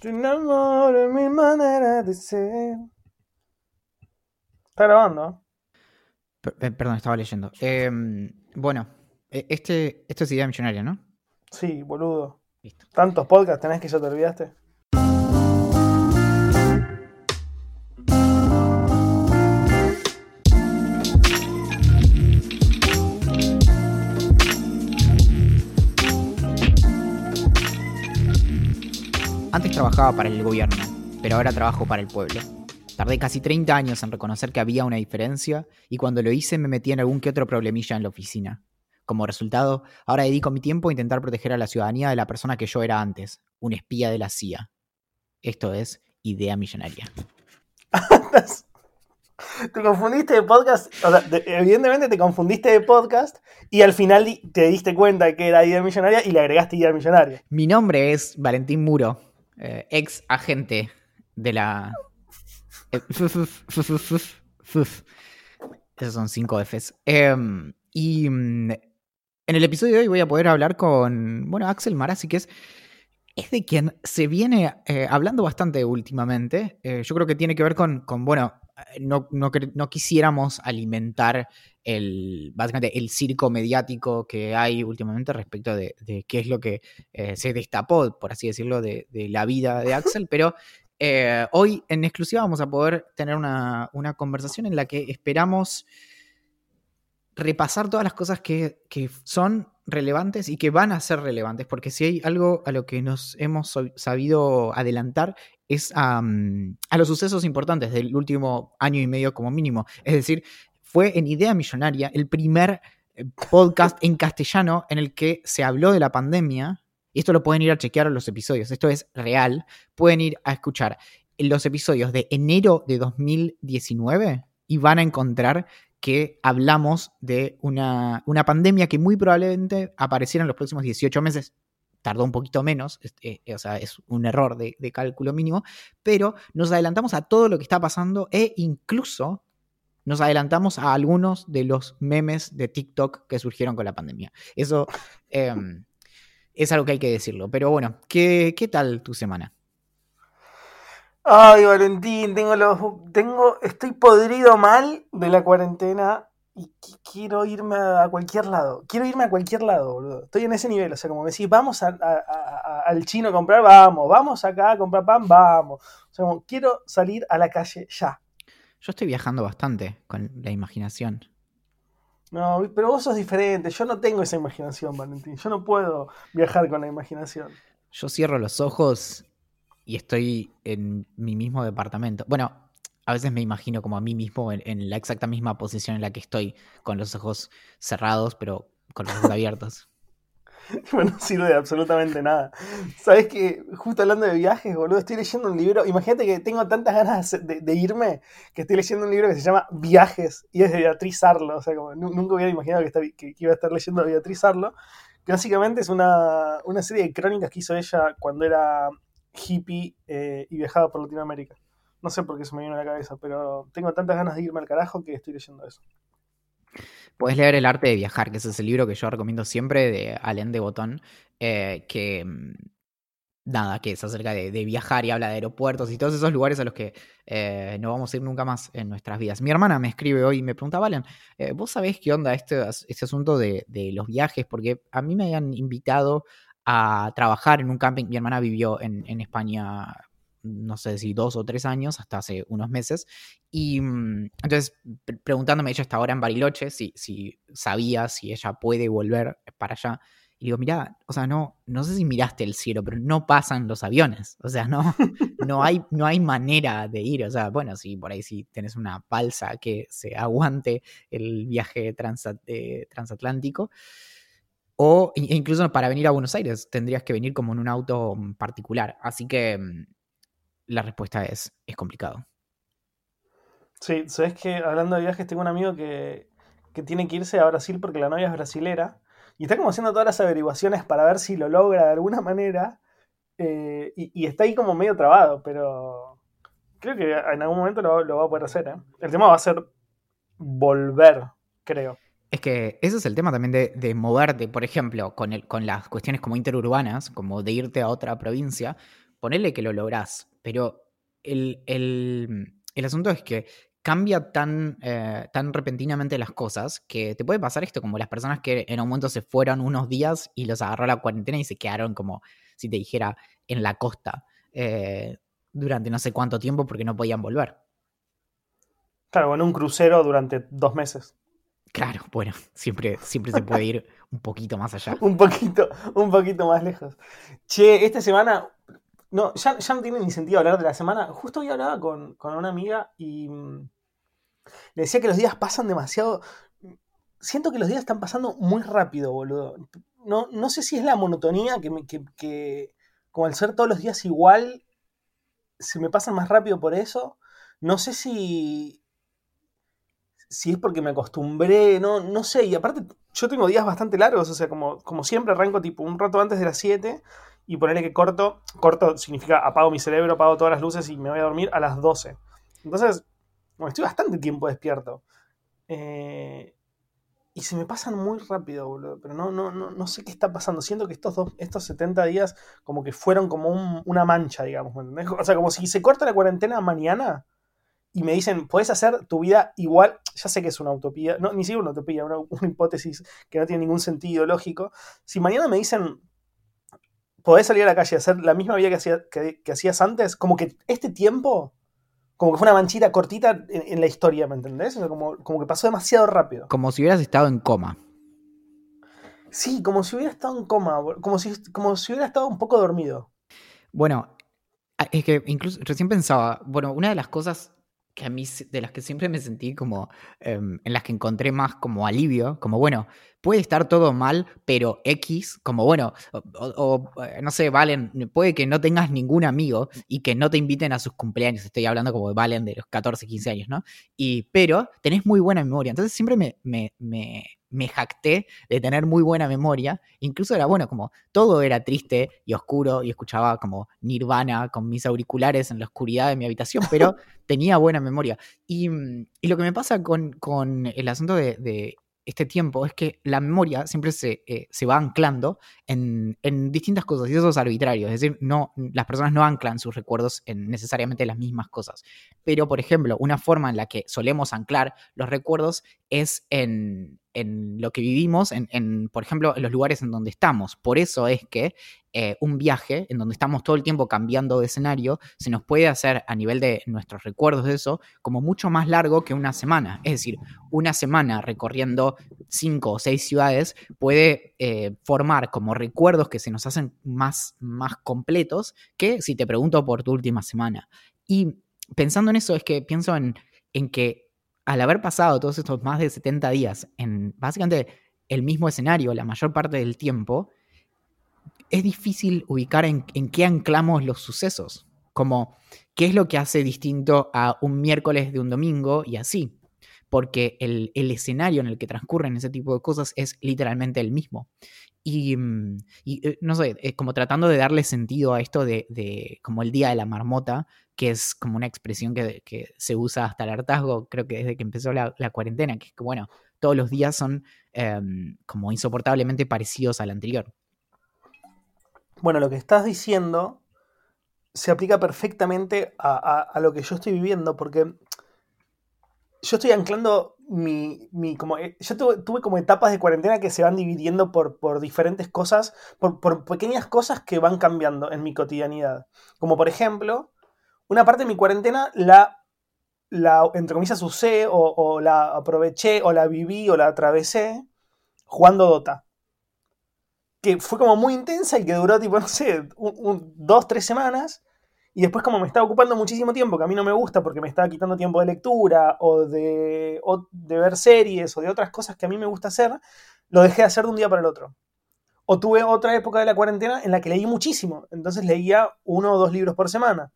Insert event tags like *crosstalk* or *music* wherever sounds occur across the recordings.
Tu amor en mi manera de ser. Está grabando. Per- eh, perdón, estaba leyendo. Em, bueno, e- este, esto es idea millonaria, ¿no? Sí, boludo. Listo. Tantos podcasts tenés que ya te olvidaste. Antes trabajaba para el gobierno, pero ahora trabajo para el pueblo. Tardé casi 30 años en reconocer que había una diferencia y cuando lo hice me metí en algún que otro problemilla en la oficina. Como resultado, ahora dedico mi tiempo a intentar proteger a la ciudadanía de la persona que yo era antes, un espía de la CIA. Esto es idea millonaria. *laughs* te confundiste de podcast. O sea, de- evidentemente te confundiste de podcast y al final te diste cuenta que era idea millonaria y le agregaste idea millonaria. Mi nombre es Valentín Muro, eh, ex agente de la... *laughs* eh. Esos son cinco Fs. Em, y mm, en el episodio de hoy voy a poder hablar con, bueno, Axel Marazzi, que es, es de quien se viene eh, hablando bastante últimamente. Yo creo que tiene que ver con, con bueno, no, no, quer- no quisiéramos alimentar el, básicamente el circo mediático que hay últimamente respecto de, de qué es lo que eh, se destapó, por así decirlo, de, de la vida de *laughs* Axel, pero eh, hoy en exclusiva vamos a poder tener una, una conversación en la que esperamos repasar todas las cosas que, que son relevantes y que van a ser relevantes, porque si hay algo a lo que nos hemos sabido adelantar es a, los sucesos importantes del último año y medio como mínimo. Es decir, fue en Idea Millonaria el primer eh, podcast en castellano en el que se habló de la pandemia. Y esto lo pueden ir a chequear en los episodios. Esto es real. Pueden ir a escuchar los episodios de enero de 2019 y van a encontrar que hablamos de una, una pandemia que muy probablemente apareciera en los próximos 18 meses. Tardó un poquito menos, es- eh, o sea, es un error de, de cálculo mínimo, pero nos adelantamos a todo lo que está pasando e incluso nos adelantamos a algunos de los memes de TikTok que surgieron con la pandemia. Eso *laughs* em, es algo que hay que decirlo. Pero bueno, ¿qué, qué tal tu semana? Ay, Valentín, tengo los. Tengo. Estoy podrido mal de la cuarentena y qui- quiero irme a cualquier lado. Quiero irme a cualquier lado, boludo. Estoy en ese nivel. O sea, como me decís, vamos a- a- a- a- al chino a comprar, vamos. Vamos acá a comprar pan, vamos. O sea, como quiero salir a la calle ya. Yo estoy viajando bastante con la imaginación. No, pero vos sos diferente. Yo no tengo esa imaginación, Valentín. Yo no puedo viajar con la imaginación. Yo cierro los ojos y estoy en mi mismo departamento. Bueno, a veces me imagino como a mí mismo en, en la exacta misma posición en la que estoy, con los ojos cerrados, pero con los ojos *laughs* abiertos. Bueno, no sirve de absolutamente nada. Sabes que, justo hablando de viajes, boludo, estoy leyendo un libro. Imagínate que tengo tantas ganas de, de irme que estoy leyendo un libro que se llama Viajes y es de Beatriz Arlo. O sea, como nu- nunca hubiera imaginado que iba a estar leyendo a Beatriz Arlo. Que básicamente es una, una serie de crónicas que hizo ella cuando era hippie eh, y viajaba por Latinoamérica. No sé por qué se me vino a la cabeza, pero tengo tantas ganas de irme al carajo que estoy leyendo eso. Puedes leer El arte de viajar, que ese es el libro que yo recomiendo siempre de Alain de Botón, eh, que mm, nada, que es acerca de, viajar y habla de aeropuertos y todos esos lugares a los que eh, no vamos a ir nunca más en nuestras vidas. Mi hermana me escribe hoy y me pregunta, Valen, eh, ¿vos sabés qué onda este, este asunto de, de los viajes? Porque a mí me habían invitado a trabajar en un camping. Mi hermana vivió en, en España, no sé si dos o tres años, hasta hace unos meses. Y mm, entonces, pre- preguntándome, ella está ahora en Bariloche, si, si sabía si ella puede volver para allá. Y digo, mira, o sea, no, no sé si miraste el cielo, pero no pasan los aviones. O sea, no, *laughs* no, hay, no hay manera de ir. O sea, bueno, si por ahí sí tenés una balsa que se aguante el viaje transat- eh, transatlántico. O incluso para venir a Buenos Aires tendrías que venir como en un auto mm, particular. Así que mm, la respuesta es, es complicado. Sí, sabes que hablando de viajes, tengo un amigo que, tiene que irse a Brasil porque la novia es brasilera. Y está como haciendo todas las averiguaciones para ver si lo logra de alguna manera. Eh, y, está ahí como medio trabado, pero creo que en algún momento lo, va a poder hacer. ¿eh? El tema va a ser volver, creo. Es que ese es el tema también de, moverte, por ejemplo, con, el, con las cuestiones como interurbanas, como de irte a otra provincia, ponerle que lo lográs, pero el, el asunto es que cambia tan, eh, tan repentinamente las cosas que te puede pasar esto, como las personas que en un momento se fueron unos días y los agarró la cuarentena y se quedaron como, si te dijera, en la costa eh, durante no sé cuánto tiempo porque no podían volver. Claro, en un crucero durante dos meses. Claro, bueno, siempre, siempre se puede ir un poquito más allá. *laughs* un poquito, un poquito más lejos. Che, esta semana no, ya, no tiene ni sentido hablar de la semana. Justo hoy hablaba con, una amiga y mm, le decía que los días pasan demasiado. Siento que los días están pasando muy rápido, boludo. No, no sé si es la monotonía que, me, que, que, como al ser todos los días igual, se me pasan más rápido por eso. No sé si, si es porque me acostumbré, no, no sé. Y aparte, yo tengo días bastante largos, o sea, como, como siempre arranco tipo un rato antes de las 7 y ponerle que corto, corto significa apago mi cerebro, apago todas las luces y me voy a dormir a las 12. Entonces, estoy bastante tiempo despierto. Eh, y se me pasan muy rápido, boludo. Pero no, no, no, no sé qué está pasando. Siento que estos, dos, estos 70 días como que fueron como una mancha, digamos. O sea, como si se corta la cuarentena mañana y me dicen, puedes hacer tu vida igual. Ya sé que es una utopía, no, ni siquiera una utopía, una, una hipótesis que no tiene ningún sentido lógico. Si mañana me dicen, podés salir a la calle y hacer la misma vida que, que, hacías antes, como que este tiempo, como que fue una manchita cortita en, la historia, ¿me entendés? como, como que pasó demasiado rápido. Como si hubieras estado en coma. Sí, como si hubiera estado en coma, como si, como si hubiera estado un poco dormido. Bueno, es que incluso recién pensaba, bueno, una de las cosas que a mí, de las que siempre me sentí como, em, en las que encontré más como alivio, como bueno, puede estar todo mal, pero X, como bueno, o, eh, no sé, Valen, puede que no tengas ningún amigo y que no te inviten a sus cumpleaños, estoy hablando como de Valen de los 14, 15 años, ¿no? Y, pero tenés muy buena memoria, entonces siempre me, me jacté de tener muy buena memoria. Incluso era bueno, como todo era triste y oscuro y escuchaba como Nirvana con mis auriculares en la oscuridad de mi habitación, pero *laughs* tenía buena memoria. Y, y lo que me pasa con, con el asunto de este tiempo es que la memoria siempre se, eh, se va anclando en, en, distintas cosas y eso es arbitrario, es decir, no, las personas no anclan sus recuerdos en necesariamente las mismas cosas. Pero, por ejemplo, una forma en la que solemos anclar los recuerdos es en, en lo que vivimos, en, en, por ejemplo, en los lugares en donde estamos. Por eso es que eh, un viaje en donde estamos todo el tiempo cambiando de escenario, se nos puede hacer a nivel de nuestros recuerdos de eso como mucho más largo que una semana. Es decir, una semana recorriendo cinco o seis ciudades puede eh, formar como recuerdos que se nos hacen más, más completos que si te pregunto por tu última semana. Y pensando en eso es que pienso en, en que al haber pasado todos estos más de 70 días en básicamente el mismo escenario la mayor parte del tiempo, es difícil ubicar en, qué anclamos los sucesos, como qué es lo que hace distinto a un miércoles de un domingo y así, porque el, escenario en el que transcurren ese tipo de cosas es literalmente el mismo. Y, mm, eh, no sé, como tratando de darle sentido a esto de, como el día de la marmota, que es como una expresión que, se usa hasta el hartazgo, creo que desde que empezó la, cuarentena, que es que, bueno, todos los días son em, como insoportablemente parecidos al anterior. Bueno, lo que estás diciendo se aplica perfectamente a, lo que yo estoy viviendo, porque yo estoy anclando mi, como, eh, yo tuve, como etapas de cuarentena que se van dividiendo por, por diferentes cosas, por, pequeñas cosas que van cambiando en mi cotidianidad. Como por ejemplo, una parte de mi cuarentena la, la entre comillas, usé o, o la aproveché o la viví o la atravesé jugando Dota que fue como muy intensa y que duró tipo, no sé, dos, tres semanas. Y después como me estaba ocupando muchísimo tiempo, que a mí no me gusta porque me estaba quitando tiempo de lectura o de, de ver series o de otras cosas que a mí me gusta hacer, lo dejé de hacer de un día para el otro. O tuve otra época de la cuarentena en la que leí muchísimo. Entonces leía uno o dos libros por semana.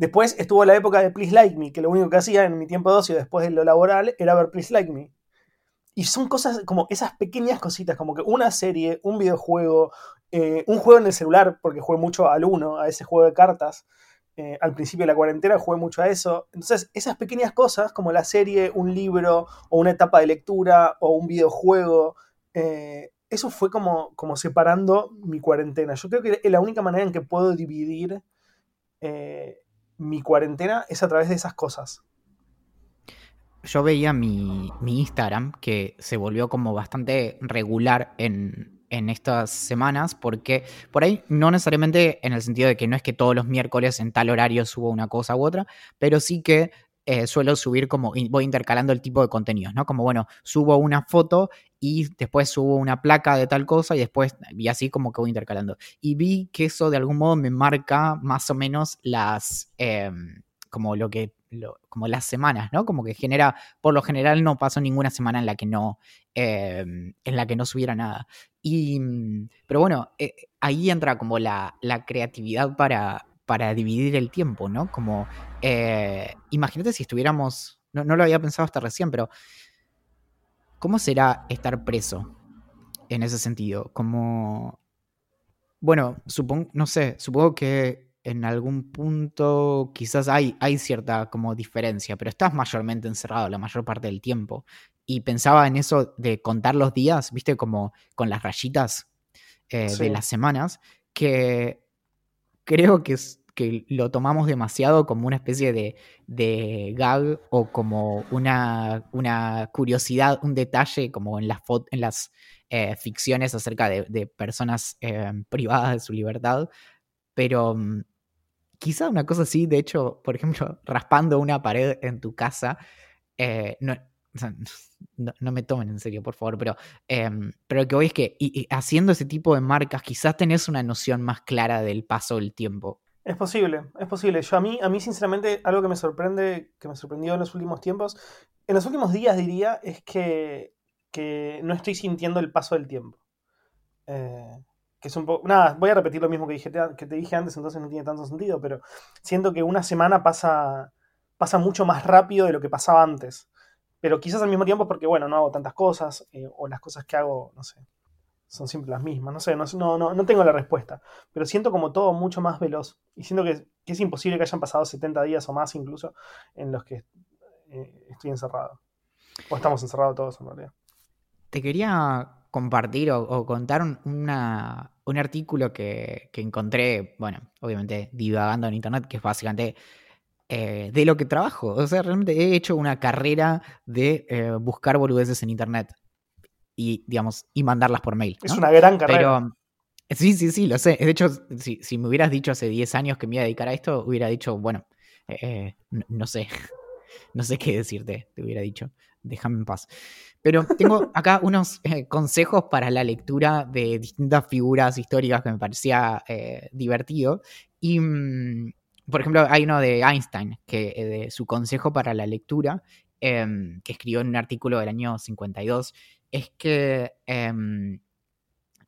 Después estuvo la época de Please Like Me, que lo único que hacía en mi tiempo de después de lo laboral era ver Please Like Me. Y son cosas como esas pequeñas cositas, como que una serie, un videojuego, eh, un juego en el celular, porque jugué mucho al uno, a ese juego de cartas. Eh, al principio de la cuarentena jugué mucho a eso. Entonces, esas pequeñas cosas, como la serie, un libro, o una etapa de lectura, o un videojuego, eh, eso fue como, como separando mi cuarentena. Yo creo que la única manera en que puedo dividir mi cuarentena es a través de esas cosas. Yo veía mi, Instagram que se volvió como bastante regular en, estas semanas, porque por ahí no necesariamente en el sentido de que no es que todos los miércoles en tal horario subo una cosa u otra, pero sí que eh, suelo subir como, voy intercalando el tipo de contenidos, ¿no? Como, bueno, subo una foto y después subo una placa de tal cosa y después, y así como que voy intercalando. Y vi que eso de algún modo me marca más o menos las, em, como lo que como las semanas, ¿no? Como que genera, por lo general no pasó ninguna semana en la que no, em, en la que no subiera nada. Y, mm, pero bueno, eh, ahí entra como la, creatividad para, para dividir el tiempo, ¿no? Como, eh, imagínate si estuviéramos, no, no lo había pensado hasta recién, pero ¿cómo será estar preso en ese sentido? Como, bueno, supongo, no sé, supongo que en algún punto quizás hay, hay cierta como diferencia, pero estás mayormente encerrado la mayor parte del tiempo. Y pensaba en eso de contar los días, viste, como con las rayitas eh, de las semanas, que creo que, que lo tomamos demasiado como una especie de, de gag o como una, una, curiosidad, un detalle como en las, en las eh, ficciones acerca de, personas eh, privadas de su libertad, pero mm, quizá una cosa así, de hecho, por ejemplo, *laughs* raspando una pared en tu casa, eh, *laughs* no, no, me tomen en serio, por favor, pero, pero lo que voy es que haciendo ese tipo de marcas, quizás tenés una noción más clara del paso del tiempo. Es posible, es posible. Yo a mí, a mí sinceramente, algo que me sorprende, que me sorprendió en los últimos tiempos, en los últimos días diría, es que, que no estoy sintiendo el paso del tiempo. Eh, que es un poco... Nada, voy a repetir lo mismo que, dije, que te dije antes, entonces no tiene tanto sentido, pero siento que una semana pasa, pasa mucho más rápido de lo que pasaba antes. Pero quizás al mismo tiempo porque, bueno, no hago tantas cosas, eh, o las cosas que hago, no sé, son siempre las mismas, no sé, no, no, no, tengo la respuesta, pero siento como todo mucho más veloz. Y siento que, es imposible que hayan pasado 70 días o más incluso en los que eh, estoy encerrado. O estamos encerrados todos en realidad. Te quería compartir o, contar un, un artículo que, encontré, bueno, obviamente divagando en internet, que es básicamente eh, de lo que trabajo. O sea, realmente he hecho una carrera de eh, buscar boludeces en internet y, digamos, y mandarlas por mail. Es una gran carrera. Pero, sí, sí, sí, lo sé. De hecho, si, si, me hubieras dicho hace 10 años que me iba a dedicar a esto, hubiera dicho, bueno, eh, no sé, *laughs* no sé qué decirte, te hubiera dicho déjame en paz. Pero tengo *laughs* acá unos eh, consejos para la lectura de distintas figuras históricas que me parecía eh, divertido. Y, mm, por ejemplo, hay uno de Einstein, que eh, de su consejo para la lectura, em, que escribió en un artículo del año 52, es que em,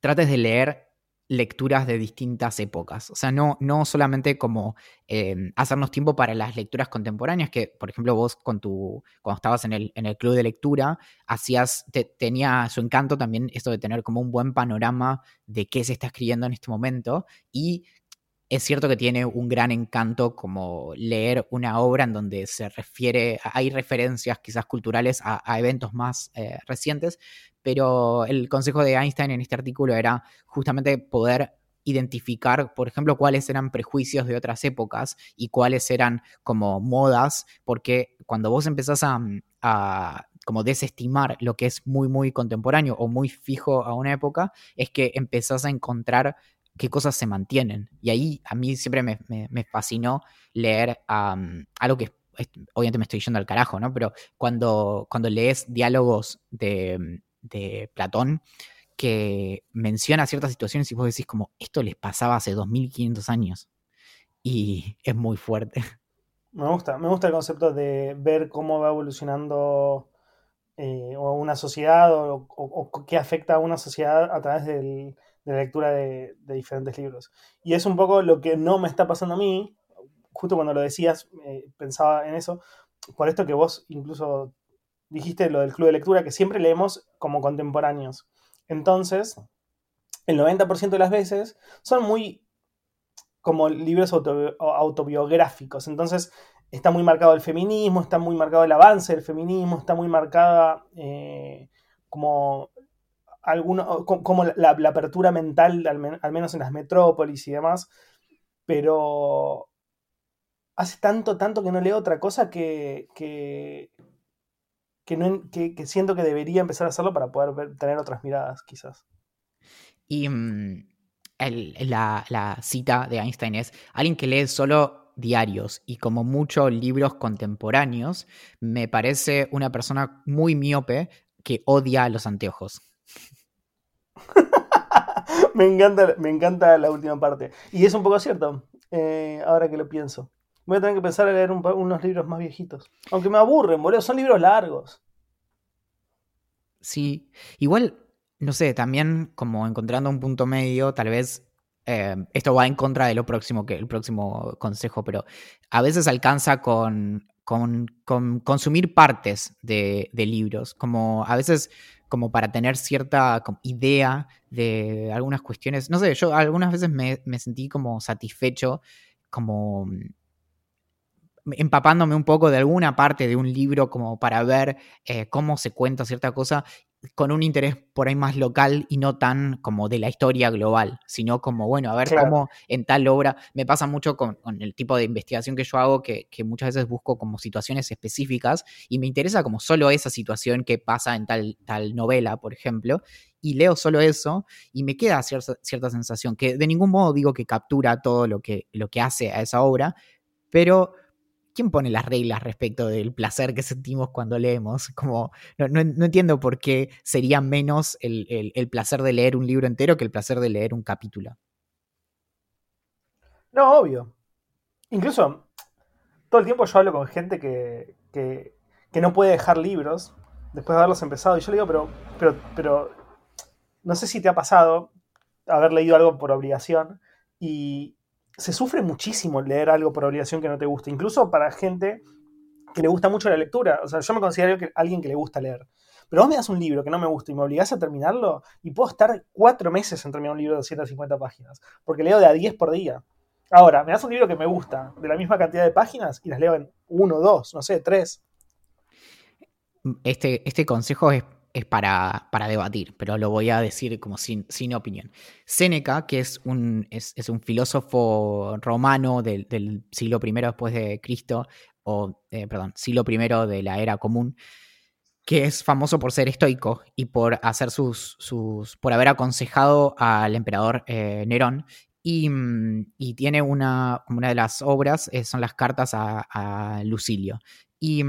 trates de leer lecturas de distintas épocas. O sea, no, no solamente como em, hacernos tiempo para las lecturas contemporáneas, que por ejemplo vos con tu, cuando estabas en el, en el club de lectura, hacías, tenía su encanto también esto de tener como un buen panorama de qué se está escribiendo en este momento y es cierto que tiene un gran encanto como leer una obra en donde se refiere, hay referencias quizás culturales a, eventos más eh, recientes, pero el consejo de Einstein en este artículo era justamente poder identificar, por ejemplo, cuáles eran prejuicios de otras épocas y cuáles eran como modas, porque cuando vos empezás a, como desestimar lo que es muy, muy contemporáneo o muy fijo a una época, es que empezás a encontrar qué cosas se mantienen. Y ahí a mí siempre me, fascinó leer algo que obviamente me estoy yendo al carajo, ¿no? Pero cuando, cuando lees diálogos de, de Platón, que menciona ciertas situaciones y vos decís como, esto les pasaba hace 2500 años. Y es muy fuerte. *laughs* Me gusta, me gusta el concepto de ver cómo va evolucionando eh, una sociedad o, qué afecta a una sociedad a través de lectura de, diferentes libros. Y es un poco lo que no me está pasando a mí, justo cuando lo decías, pensaba en eso, por esto que vos incluso dijiste lo del club de lectura, que siempre leemos como contemporáneos. Entonces, el 90% de las veces son muy como libros autobiográficos. Entonces, está muy marcado el feminismo, está muy marcado el avance del feminismo, está muy marcada eh, como, alguno, como la, apertura mental, al, menos en las metrópolis y demás. Pero hace tanto, tanto que no leo otra cosa que, que, que, siento que debería empezar a hacerlo para poder tener otras miradas, quizás. Y mm, la, cita de Einstein es, alguien que lee solo diarios y como muchos libros contemporáneos, me parece una persona muy miope que odia los anteojos. *laughs* me, encanta, me encanta la última parte. Y es un poco cierto, eh, ahora que lo pienso. Voy a tener que empezar a leer unos libros más viejitos. Aunque me aburren, boludo, son libros largos. Sí, igual, no sé, también como encontrando un punto medio, tal vez eh, esto va en contra de lo próximo, que el próximo consejo, pero a veces alcanza con, con, consumir partes de, libros, como a veces como para tener cierta idea de algunas cuestiones. No sé, yo algunas veces me, me sentí como satisfecho, como empapándome un poco de alguna parte de un libro como para ver eh, cómo se cuenta cierta cosa con un interés por ahí más local y no tan como de la historia global, sino como, bueno, a ver cómo en tal obra, me pasa mucho con, el tipo de investigación que yo hago, que, muchas veces busco como situaciones específicas y me interesa como solo esa situación que pasa en tal, tal novela, por ejemplo, y leo solo eso y me queda cierta, cierta sensación, que de ningún modo digo que captura todo lo que, lo que hace a esa obra, pero ¿quién pone las reglas respecto del placer que sentimos cuando leemos? Como, no, entiendo por qué sería menos el, placer de leer un libro entero que el placer de leer un capítulo. No, obvio. Incluso, todo el tiempo yo hablo con gente que, que, no puede dejar libros después de haberlos empezado. Y yo le digo, pero, pero, pero, no sé si te ha pasado haber leído algo por obligación y, se sufre muchísimo leer algo por obligación que no te gusta, incluso para gente que le gusta mucho la lectura. O sea, yo me considero que, alguien que le gusta leer. Pero vos me das un libro que no me gusta y me obligás a terminarlo y puedo estar cuatro meses en terminar un libro de 250 páginas, porque leo de a 10 por día. Ahora, me das un libro que me gusta, de la misma cantidad de páginas, y las leo en uno, dos, no sé, tres. Este, este consejo es es para, debatir, pero lo voy a decir como sin, sin opinión. Séneca, que es un, es, un filósofo romano del, siglo I después de Cristo, o, eh, perdón, siglo I de la era común, que es famoso por ser estoico y por hacer sus, sus por haber aconsejado al emperador eh, Nerón y, y, tiene una, una de las obras, eh, son las cartas a, Lucilio. Y,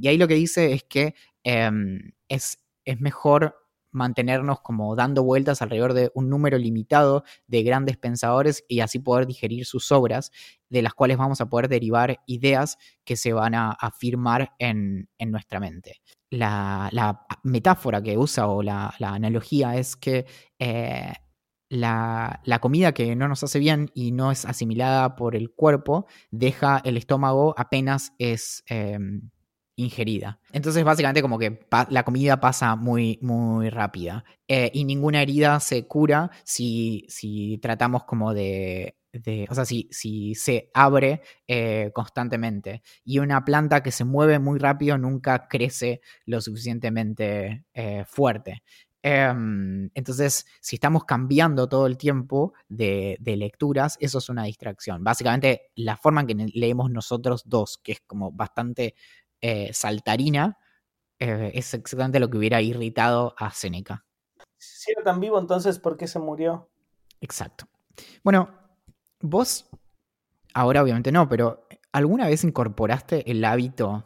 y, ahí lo que dice es que em, es es mejor mantenernos como dando vueltas alrededor de un número limitado de grandes pensadores y así poder digerir sus obras, de las cuales vamos a poder derivar ideas que se van a afirmar en, nuestra mente. La, metáfora que usa o la, analogía es que eh, la, comida que no nos hace bien y no es asimilada por el cuerpo deja el estómago apenas es... Em, ingerida. Entonces, básicamente, como que la comida pasa muy, muy rápida. Eh, y ninguna herida se cura si, si tratamos como de. o sea, si, si se abre eh, constantemente. Y una planta que se mueve muy rápido nunca crece lo suficientemente eh, fuerte. Em, entonces, si estamos cambiando todo el tiempo de, de, lecturas, eso es una distracción. Básicamente, la forma en que leemos nosotros dos, que es como bastante eh, saltarina, eh, es exactamente lo que hubiera irritado a Seneca. Si era tan vivo, entonces, ¿por qué se murió? Exacto. Bueno, vos, ahora obviamente no, pero ¿alguna vez incorporaste el hábito?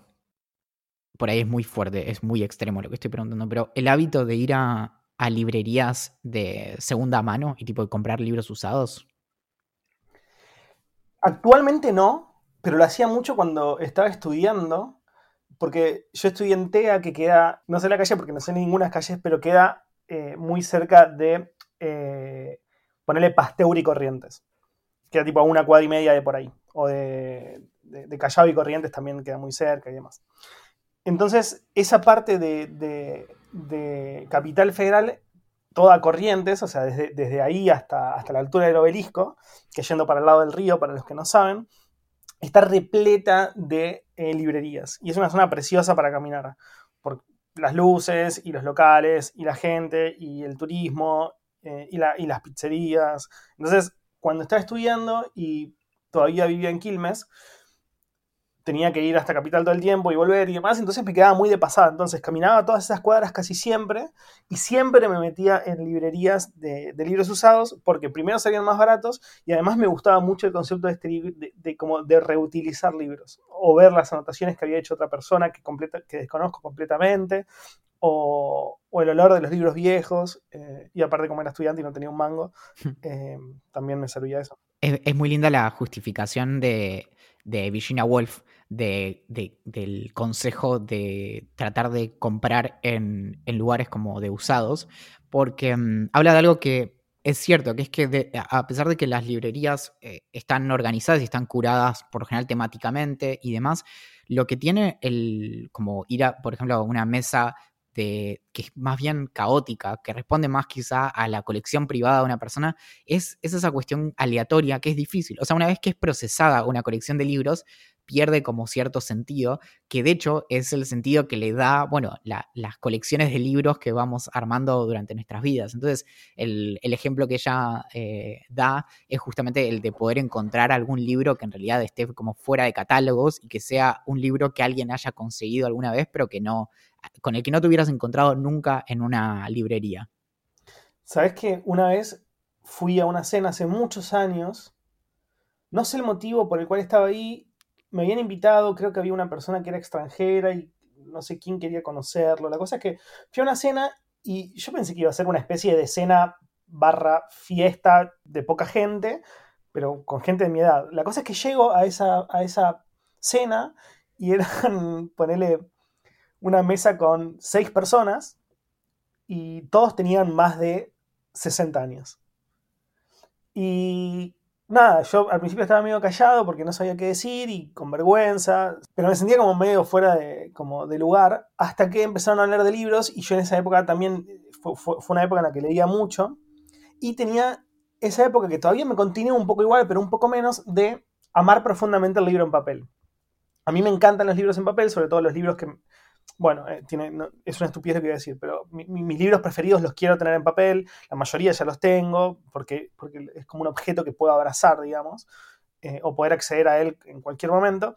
Por ahí es muy fuerte, es muy extremo lo que estoy preguntando, pero el hábito de ir a, a librerías de segunda mano y tipo de comprar libros usados? Actualmente no, pero lo hacía mucho cuando estaba estudiando porque yo estudié en TEA, que queda, no sé la calle porque no sé ninguna calles, pero queda eh, muy cerca de eh, ponerle Pasteur y Corrientes. Queda tipo a una cuadra y media de por ahí. O de, de, Callao y Corrientes también queda muy cerca y demás. Entonces, esa parte de, de Capital Federal, toda Corrientes, o sea, desde, desde, ahí hasta, hasta la altura del obelisco, que yendo para el lado del río, para los que no saben, está repleta de eh, librerías. Y es una zona preciosa para caminar. Por las luces y los locales y la gente y el turismo eh, y, y las pizzerías. Entonces, cuando estaba estudiando y todavía vivía en Quilmes, tenía que ir hasta Capital todo el tiempo y volver y demás, entonces me quedaba muy de pasada. Entonces caminaba todas esas cuadras casi siempre y siempre me metía en librerías de, libros usados porque primero salían más baratos y además me gustaba mucho el concepto de, este, de, como de reutilizar libros o ver las anotaciones que había hecho otra persona que, completa, que desconozco completamente o, el olor de los libros viejos eh, y aparte como era estudiante y no tenía un mango, *laughs* eh, también me servía eso. es muy linda la justificación de de Virginia Woolf de, del consejo de tratar de comprar en, lugares como de usados, porque mm, habla de algo que es cierto, que es que a pesar de que las librerías eh, están organizadas y están curadas por lo general temáticamente y demás, lo que tiene el, como ir a, por ejemplo, a una mesa de, que es más bien caótica, que responde más quizá a la colección privada de una persona, es, es, esa cuestión aleatoria que es difícil. O sea, una vez que es procesada una colección de libros, pierde como cierto sentido, que de hecho es el sentido que le da, bueno, las colecciones de libros que vamos armando durante nuestras vidas. Entonces, el, ejemplo que ella eh, da es justamente el de poder encontrar algún libro que en realidad esté como fuera de catálogos y que sea un libro que alguien haya conseguido alguna vez, pero que no, con el que no te hubieras encontrado nunca en una librería. Sabes que una vez fui a una cena hace muchos años, no sé el motivo por el cual estaba ahí, me habían invitado, creo que había una persona que era extranjera y no sé quién quería conocerlo. La cosa es que fui a una cena y yo pensé que iba a ser una especie de cena barra fiesta de poca gente, pero con gente de mi edad. La cosa es que llego a esa, a esa cena y eran, *laughs* ponele, una mesa con seis personas y todos tenían más de 60 años. Y nada, yo al principio estaba medio callado porque no sabía qué decir y con vergüenza, pero me sentía como medio fuera de, como de lugar, hasta que empezaron a hablar de libros y yo en esa época también, fue, fue, una época en la que leía mucho, y tenía esa época que todavía me continúa un poco igual, pero un poco menos, de amar profundamente el libro en papel. A mí me encantan los libros en papel, sobre todo los libros que, bueno, eh, es una estupidez lo que voy a decir, pero mis libros preferidos los quiero tener en papel, la mayoría ya los tengo, porque, es como un objeto que puedo abrazar, digamos, eh, o poder acceder a él en cualquier momento.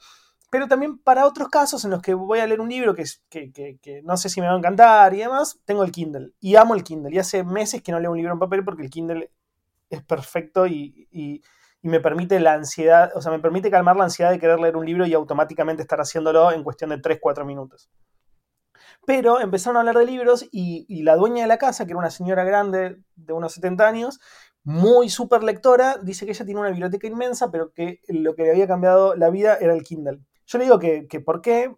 Pero también para otros casos en los que voy a leer un libro que, no sé si me va a encantar y demás, tengo el Kindle. Y amo el Kindle. Y hace meses que no leo un libro en papel porque el Kindle es perfecto y, y, y me permite la ansiedad, o sea, me permite calmar la ansiedad de querer leer un libro y automáticamente estar haciéndolo en cuestión de 3-4 minutos. Pero empezaron a hablar de libros y, la dueña de la casa, que era una señora grande de unos 70 años, muy súper lectora, dice que ella tiene una biblioteca inmensa, pero que lo que le había cambiado la vida era el Kindle. Yo le digo que, por qué,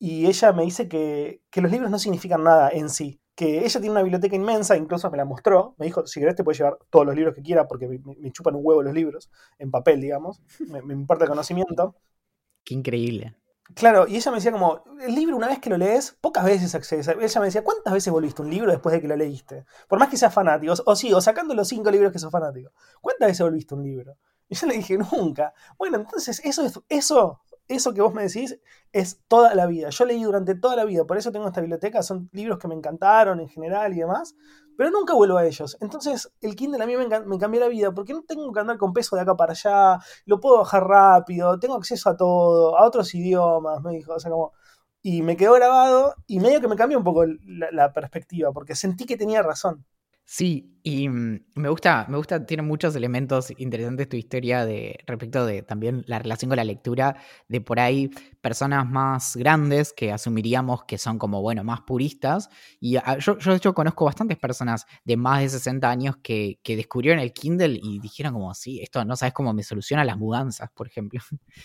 y ella me dice que, los libros no significan nada en sí, que ella tiene una biblioteca inmensa, incluso me la mostró, me dijo, si querés te puedes llevar todos los libros que quiera, porque me, chupan un huevo los libros, en papel, digamos, me, me importa el conocimiento. Qué increíble. Claro, y ella me decía como, el libro una vez que lo lees, pocas veces accedes. Ella me decía, ¿cuántas veces volviste un libro después de que lo leíste? Por más que seas fanático, o sí, o sacando los cinco libros que sos fanático. ¿Cuántas veces volviste un libro? Y yo le dije, nunca. Bueno, entonces eso es, eso eso que vos me decís es toda la vida. Yo leí durante toda la vida, por eso tengo esta biblioteca, son libros que me encantaron en general y demás, pero nunca vuelvo a ellos. Entonces el Kindle a mí me, me cambió la vida, porque no tengo que andar con peso de acá para allá, lo puedo bajar rápido, tengo acceso a todo, a otros idiomas, me dijo, o sea, como... Y me quedó grabado y medio que me cambió un poco la, la perspectiva, porque sentí que tenía razón. Sí, y mm, me gusta, me gusta, tiene muchos elementos interesantes tu historia de respecto de también la relación con la lectura, de por ahí personas más grandes que asumiríamos que son como, bueno, más puristas. Y ah, yo, yo de hecho conozco bastantes personas de más de 60 años que, que descubrieron el Kindle y dijeron como, sí, esto no sabes cómo me soluciona las mudanzas, por ejemplo.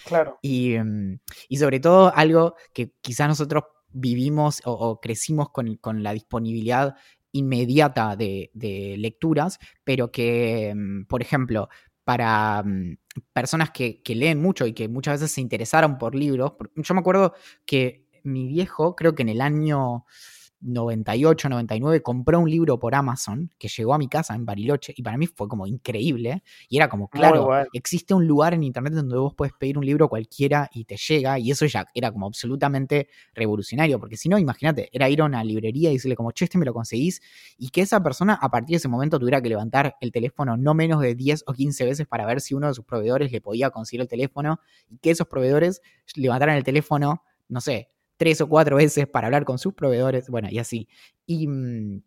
Claro. Y, mm, y sobre todo algo que quizás nosotros vivimos o, o crecimos con, con, la disponibilidad inmediata de, lecturas, pero que, mm, por ejemplo, para mm, personas que, que, leen mucho y que muchas veces se interesaron por libros, yo me acuerdo que mi viejo, creo que en el año 98, 99, compró un libro por Amazon que llegó a mi casa en Bariloche y para mí fue como increíble. Y era como, claro, bueno. existe un lugar en internet donde vos puedes pedir un libro cualquiera y te llega. Y eso ya era como absolutamente revolucionario. Porque si no, imagínate, era ir a una librería y decirle como, che, este me lo conseguís. Y que esa persona a partir de ese momento tuviera que levantar el teléfono no menos de 10 o 15 veces para ver si uno de sus proveedores le podía conseguir el teléfono. Y que esos proveedores levantaran el teléfono, no sé, tres o cuatro veces para hablar con sus proveedores, bueno, y así. Y mm,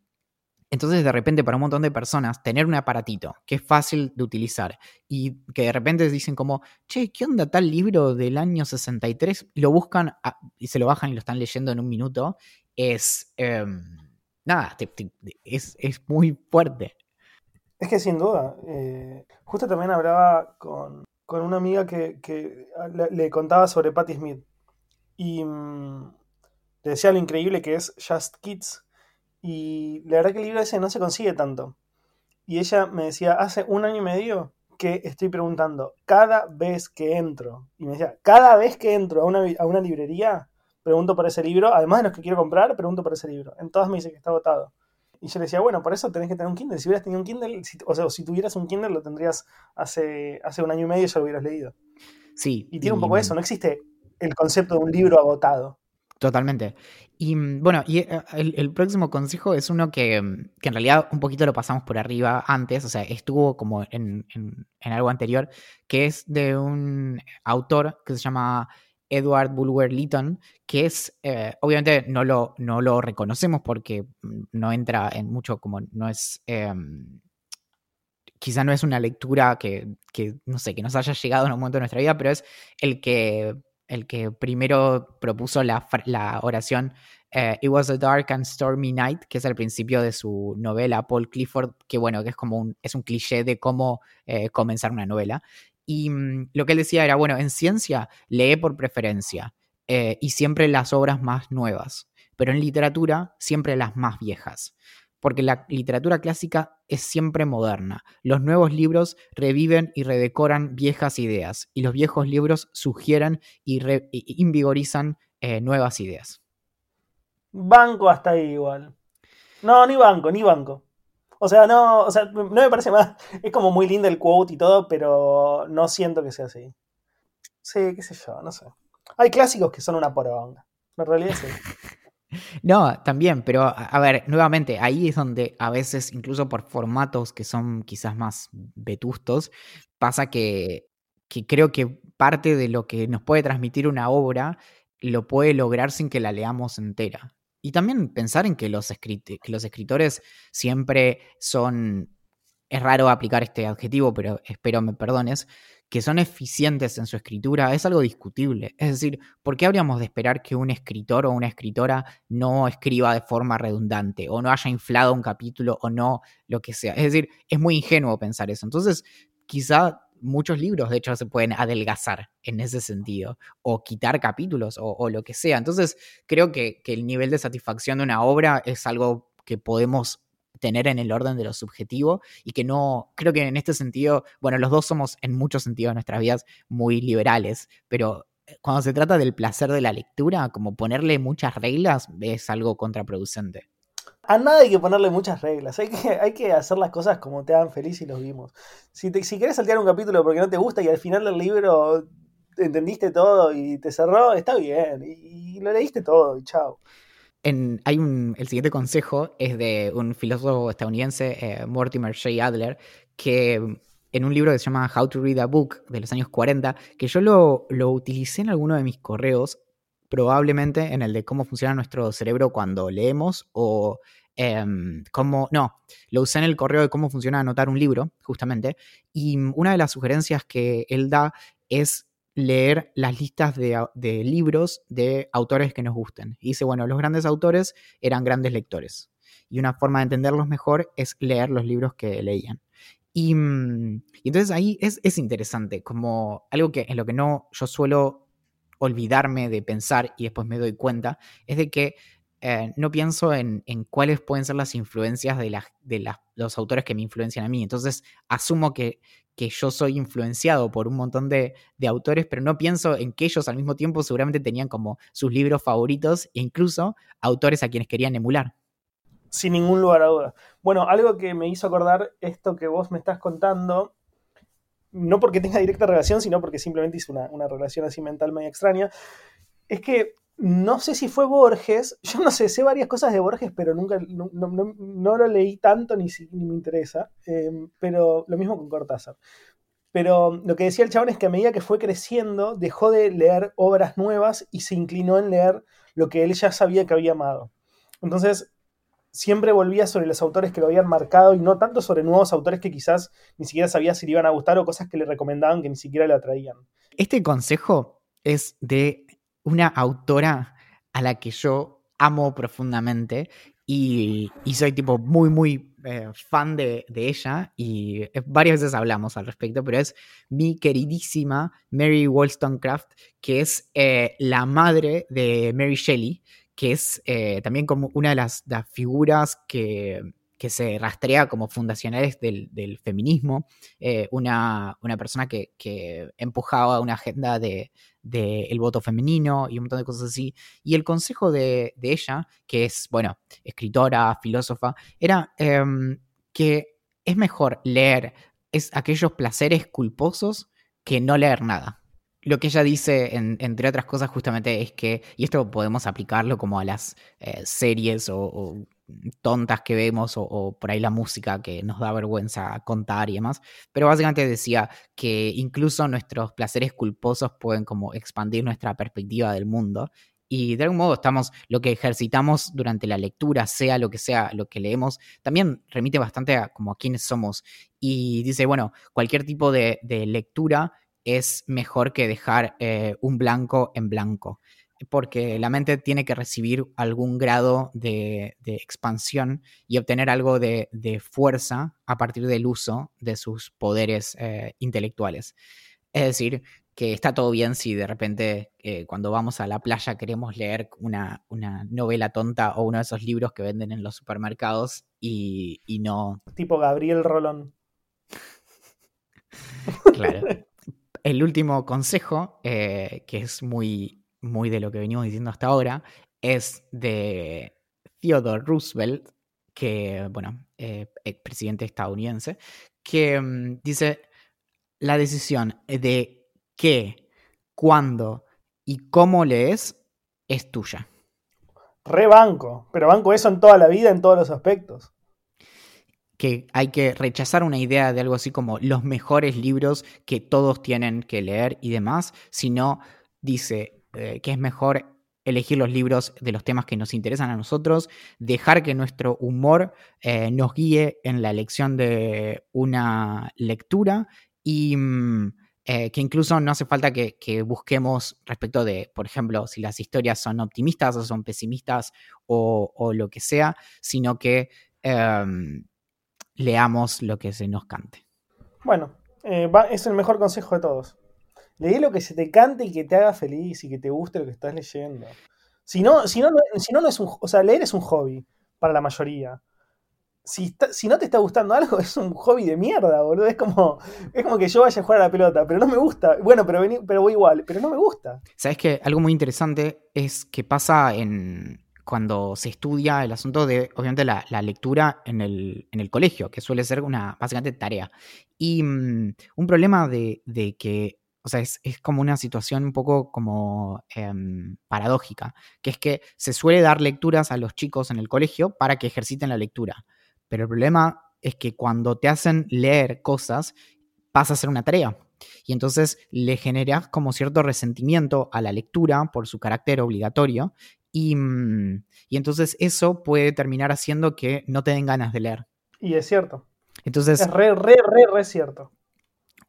entonces de repente para un montón de personas tener un aparatito que es fácil de utilizar y que de repente dicen como, che, ¿qué onda tal libro del año 63? Y lo buscan a, y se lo bajan y lo están leyendo en un minuto, es, eh, nada, es, es, muy fuerte. Es que sin duda, eh, justo también hablaba con, con una amiga que, que le, le contaba sobre Patti Smith y mmm, le decía lo increíble que es Just Kids. Y la verdad que el libro ese no se consigue tanto. Y ella me decía, hace un año y medio que estoy preguntando, cada vez que entro, y me decía, cada vez que entro a una, a una librería, pregunto por ese libro, además de los que quiero comprar, pregunto por ese libro. En todas me dice que está agotado. Y yo le decía, bueno, por eso tenés que tener un Kindle. Si hubieras tenido un Kindle, si, o sea, si tuvieras un Kindle, lo tendrías hace, hace un año y medio y ya lo hubieras leído. Sí. Y tiene y... un poco eso, no existe el concepto de un libro agotado. Totalmente. Y bueno, y eh, el, próximo consejo es uno que, que, en realidad un poquito lo pasamos por arriba antes, o sea, estuvo como en, en, algo anterior, que es de un autor que se llama Edward Bulwer Lytton, que es, eh, obviamente no lo, no lo reconocemos porque no entra en mucho como, no es... Eh, quizá no es una lectura que, que, no sé, que nos haya llegado en un momento de nuestra vida, pero es el que el que primero propuso la, oración uh, It was a dark and stormy night, que es el principio de su novela Paul Clifford, que bueno, que es como un, es un cliché de cómo eh, comenzar una novela. Y mm, lo que él decía era, bueno, en ciencia lee por preferencia eh, y siempre las obras más nuevas, pero en literatura siempre las más viejas porque la literatura clásica es siempre moderna. Los nuevos libros reviven y redecoran viejas ideas, y los viejos libros sugieren y, re, y invigorizan eh, nuevas ideas. Banco hasta ahí igual. No, ni banco, ni banco. O sea, no, o sea, no me parece más. Es como muy lindo el quote y todo, pero no siento que sea así. Sí, qué sé yo, no sé. Hay clásicos que son una poronga. En realidad sí. *laughs* No, también, pero a ver, nuevamente, ahí es donde a veces, incluso por formatos que son quizás más vetustos, pasa que, que creo que parte de lo que nos puede transmitir una obra lo puede lograr sin que la leamos entera. Y también pensar en que los, que los escritores siempre son, es raro aplicar este adjetivo, pero espero me perdones, que son eficientes en su escritura es algo discutible. Es decir, ¿por qué habríamos de esperar que un escritor o una escritora no escriba de forma redundante o no haya inflado un capítulo o no lo que sea? Es decir, es muy ingenuo pensar eso. Entonces, quizá muchos libros, de hecho, se pueden adelgazar en ese sentido, o quitar capítulos, o, lo que sea. Entonces, creo que, que, el nivel de satisfacción de una obra es algo que podemos tener en el orden de lo subjetivo y que no, creo que en este sentido, bueno, los dos somos en muchos sentidos de nuestras vidas muy liberales, pero eh, cuando se trata del placer de la lectura, como ponerle muchas reglas es algo contraproducente. A nada hay que ponerle muchas reglas, hay que, hay que hacer las cosas como te hagan feliz y los vimos. Si, te, si quieres saltear un capítulo porque no te gusta y al final del libro entendiste todo y te cerró, está bien, y, y lo leíste todo y chao. En, hay un, el siguiente consejo es de un filósofo estadounidense, eh, Mortimer J. Adler, que en un libro que se llama How to Read a Book de los años 40, que yo lo, utilicé en alguno de mis correos probablemente en el de cómo funciona nuestro cerebro cuando leemos o em, cómo, no, lo usé en el correo de cómo funciona anotar un libro, justamente, y una de las sugerencias que él da es leer las listas de, libros de autores que nos gusten. Y dice, bueno, los grandes autores eran grandes lectores. Y una forma de entenderlos mejor es leer los libros que leían. Y, mm, entonces ahí es, interesante, como algo que en lo que no yo suelo olvidarme de pensar y después me doy cuenta, es de que eh, no pienso en, cuáles pueden ser las influencias de, los autores que me influencian a mí. Entonces asumo que, yo soy influenciado por un montón de, autores, pero no pienso en que ellos al mismo tiempo seguramente tenían como sus libros favoritos e incluso autores a quienes querían emular sin ningún lugar a dudas. Bueno, algo que me hizo acordar esto que vos me estás contando, no porque tenga directa relación, sino porque simplemente hice una, relación así mental media extraña, es que no sé si fue Borges, *laughs* yo no sé, sé varias cosas de Borges, pero nunca, no, lo leí tanto ni, ni me interesa, em, pero lo mismo con Cortázar. Pero lo que decía el chabón es que a medida que fue creciendo, dejó de leer obras nuevas y se inclinó en leer lo que él ya sabía que había amado. Entonces, siempre volvía sobre los autores que lo habían marcado y no tanto sobre nuevos autores que quizás ni siquiera sabía si le iban a gustar o cosas que le recomendaban que ni siquiera le atraían. Este consejo es de una autora a la que yo amo profundamente y, soy tipo muy, muy eh, fan de, ella y varias veces hablamos al respecto, pero es mi queridísima Mary Wollstonecraft, que es eh, la madre de Mary Shelley, que es eh, también como una de las, figuras que, se rastrea como fundacionales del, feminismo, eh, una, persona que, empujaba una agenda de, el voto femenino y un montón de cosas así. Y el consejo de, ella, que es, bueno, escritora, filósofa, era em, que es mejor leer es aquellos placeres culposos que no leer nada lo que ella dice, entre otras cosas, justamente es que, y esto podemos aplicarlo como a las eh, series o, tontas que vemos o, por ahí la música que nos da vergüenza contar y demás, pero básicamente decía que incluso nuestros placeres culposos pueden como expandir nuestra perspectiva del mundo. Y de algún modo estamos, lo que ejercitamos durante la lectura, sea lo que sea lo que leemos, también remite bastante a como a quiénes somos. Y dice, bueno, cualquier tipo de lectura es mejor que dejar eh, un blanco en blanco, porque la mente tiene que recibir algún grado de, expansión y obtener algo de, fuerza a partir del uso de sus poderes eh, intelectuales. Es decir, que está todo bien si de repente eh, cuando vamos a la playa queremos leer una, novela tonta o uno de esos libros que venden en los supermercados y, y no... Tipo Gabriel Rolón. Claro. el último consejo, eh, que es muy, muy de lo que venimos diciendo hasta ahora, es de Theodore Roosevelt, que, bueno, eh, presidente estadounidense, que mm, dice, la decisión de qué, cuándo y cómo lees es tuya. Re banco, pero banco eso en toda la vida, en todos los aspectos que hay que rechazar una idea de algo así como los mejores libros que todos tienen que leer y demás, sino dice eh, que es mejor elegir los libros de los temas que nos interesan a nosotros, dejar que nuestro humor eh, nos guíe en la elección de una lectura y mm, eh, que incluso no hace falta que, busquemos respecto de, por ejemplo, si las historias son optimistas o son pesimistas o, lo que sea, sino que em, leamos lo que se nos cante. Bueno, es el mejor consejo de todos. Lee lo que se te cante y que te haga feliz y que te guste lo que estás leyendo. Si no, si no, si no, no es un. O sea, leer es un hobby para la mayoría. Si, si, no te está gustando algo, *laughs* es un hobby de mierda, boludo. Es como, es como que yo vaya a jugar a la pelota, pero no me gusta. Bueno, pero, pero voy igual, pero no me gusta. ¿Sabes que Algo muy interesante es que pasa en, cuando se estudia el asunto de, obviamente, la, lectura en el, en el, colegio, que suele ser una, básicamente, tarea. Y mm, un problema de, que, o sea, es, como una situación un poco como em, paradójica, que es que se suele dar lecturas a los chicos en el colegio para que ejerciten la lectura. Pero el problema es que cuando te hacen leer cosas, pasa a ser una tarea. Y entonces le generas como cierto resentimiento a la lectura por su carácter obligatorio. Y, mm, y entonces eso puede terminar haciendo que no te den ganas de leer. Y es cierto. Entonces, Es re, re, re, re cierto.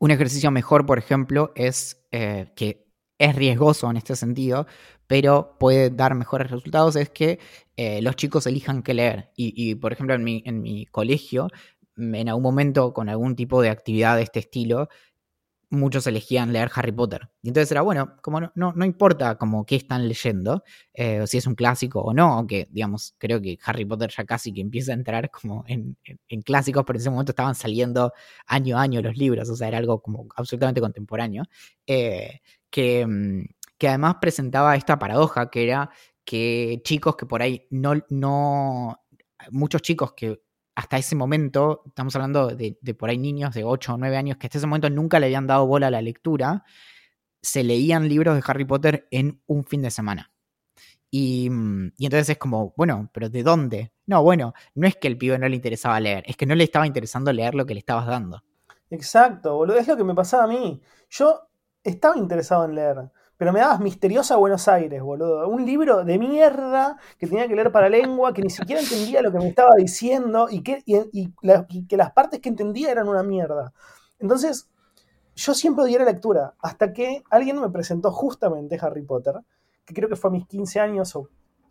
Un ejercicio mejor, por ejemplo, es eh, que es riesgoso en este sentido, pero puede dar mejores resultados, es que eh, los chicos elijan qué leer. Y, y, por ejemplo, en mi, en mi colegio, en algún momento con algún tipo de actividad de este estilo, muchos elegían leer Harry Potter. Y entonces era, bueno, como no, no, no importa como qué están leyendo, eh, si es un clásico o no, aunque digamos, creo que Harry Potter ya casi que empieza a entrar como en, en- en clásicos, pero en ese momento estaban saliendo año a año los libros, o sea, era algo como absolutamente contemporáneo, eh, que, mm, que además presentaba esta paradoja, que era que chicos que por ahí no, no, muchos chicos que hasta ese momento, estamos hablando de, por ahí niños de 8 o 9 años que hasta ese momento nunca le habían dado bola a la lectura, se leían libros de Harry Potter en un fin de semana. Y, mm, y entonces es como, bueno, pero ¿de dónde? No, bueno, no es que el pibe no le interesaba leer, es que no le estaba interesando leer lo que le estabas dando. Exacto, boludo. Es lo que me pasaba a mí. Yo estaba interesado en leer, pero me dabas Misteriosa Buenos Aires, boludo. Un libro de mierda que tenía que leer para lengua, que ni siquiera entendía lo que me estaba diciendo y que, y- y que las partes que entendía eran una mierda. Entonces, yo siempre odié la lectura, hasta que alguien me presentó justamente Harry Potter, que creo que fue a mis 15 años o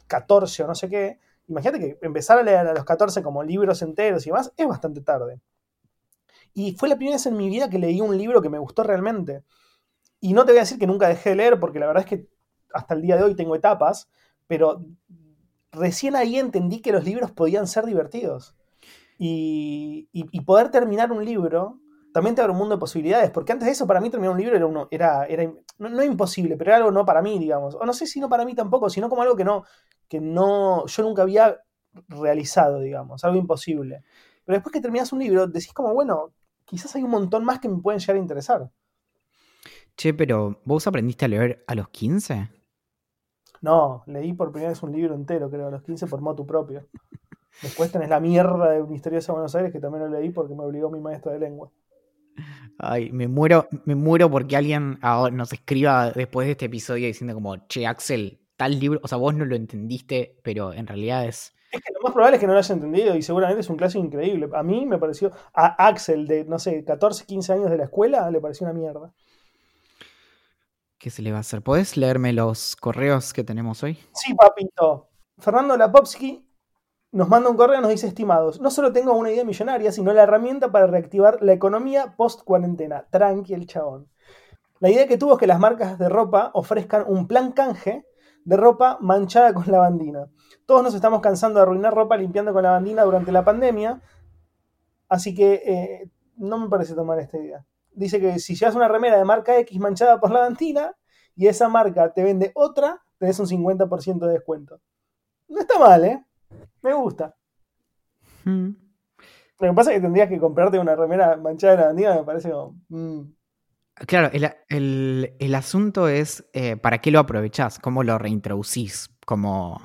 14 o no sé qué. Imagínate que empezar a leer a los 14 como libros enteros y demás es bastante tarde. Y fue la primera vez en mi vida que leí un libro que me gustó realmente. Y no te voy a decir que nunca dejé de leer, porque la verdad es que hasta el día de hoy tengo etapas, pero recién ahí entendí que los libros podían ser divertidos. Y, y- poder terminar un libro también te abre un mundo de posibilidades, porque antes de eso para mí terminar un libro era, uno, era, era no, no imposible, pero era algo no para mí, digamos. O no sé si no para mí tampoco, sino como algo que no, que no, yo nunca había realizado, digamos, algo imposible. Pero después que terminas un libro, decís como, bueno, quizás hay un montón más que me pueden llegar a interesar. Che, pero ¿vos aprendiste a leer a los 15? No, leí por primera vez un libro entero, creo, a los 15 por motu propio. Después tenés la mierda de Misteriosa Buenos Aires, que también lo leí porque me obligó mi maestra de lengua. Ay, me muero, me muero porque alguien nos escriba después de este episodio diciendo como, che, Axel, tal libro, o sea, vos no lo entendiste, pero en realidad es... Es que lo más probable es que no lo haya entendido y seguramente es un clásico increíble. A mí me pareció, a Axel de, no sé, 14, 15 años de la escuela, le pareció una mierda. ¿Qué se le va a hacer? ¿Podés leerme los correos que tenemos hoy? Sí, papito. Fernando Lapovsky nos manda un correo y nos dice, estimados, no solo tengo una idea millonaria, sino la herramienta para reactivar la economía post-cuarentena. Tranqui el chabón. La idea que tuvo es que las marcas de ropa ofrezcan un plan canje de ropa manchada con lavandina. Todos nos estamos cansando de arruinar ropa limpiando con lavandina durante la pandemia, así que eh, no me parece tomar esta idea. Dice que si llevas una remera de marca X manchada por lavandina y esa marca te vende otra, tenés un 50% de descuento. No está mal, ¿eh? Me gusta. Mm. Lo que pasa es que tendrías que comprarte una remera manchada de lavandina, me parece como... mm. Claro, el, el- el asunto es eh, para qué lo aprovechás, cómo lo reintroducís, como...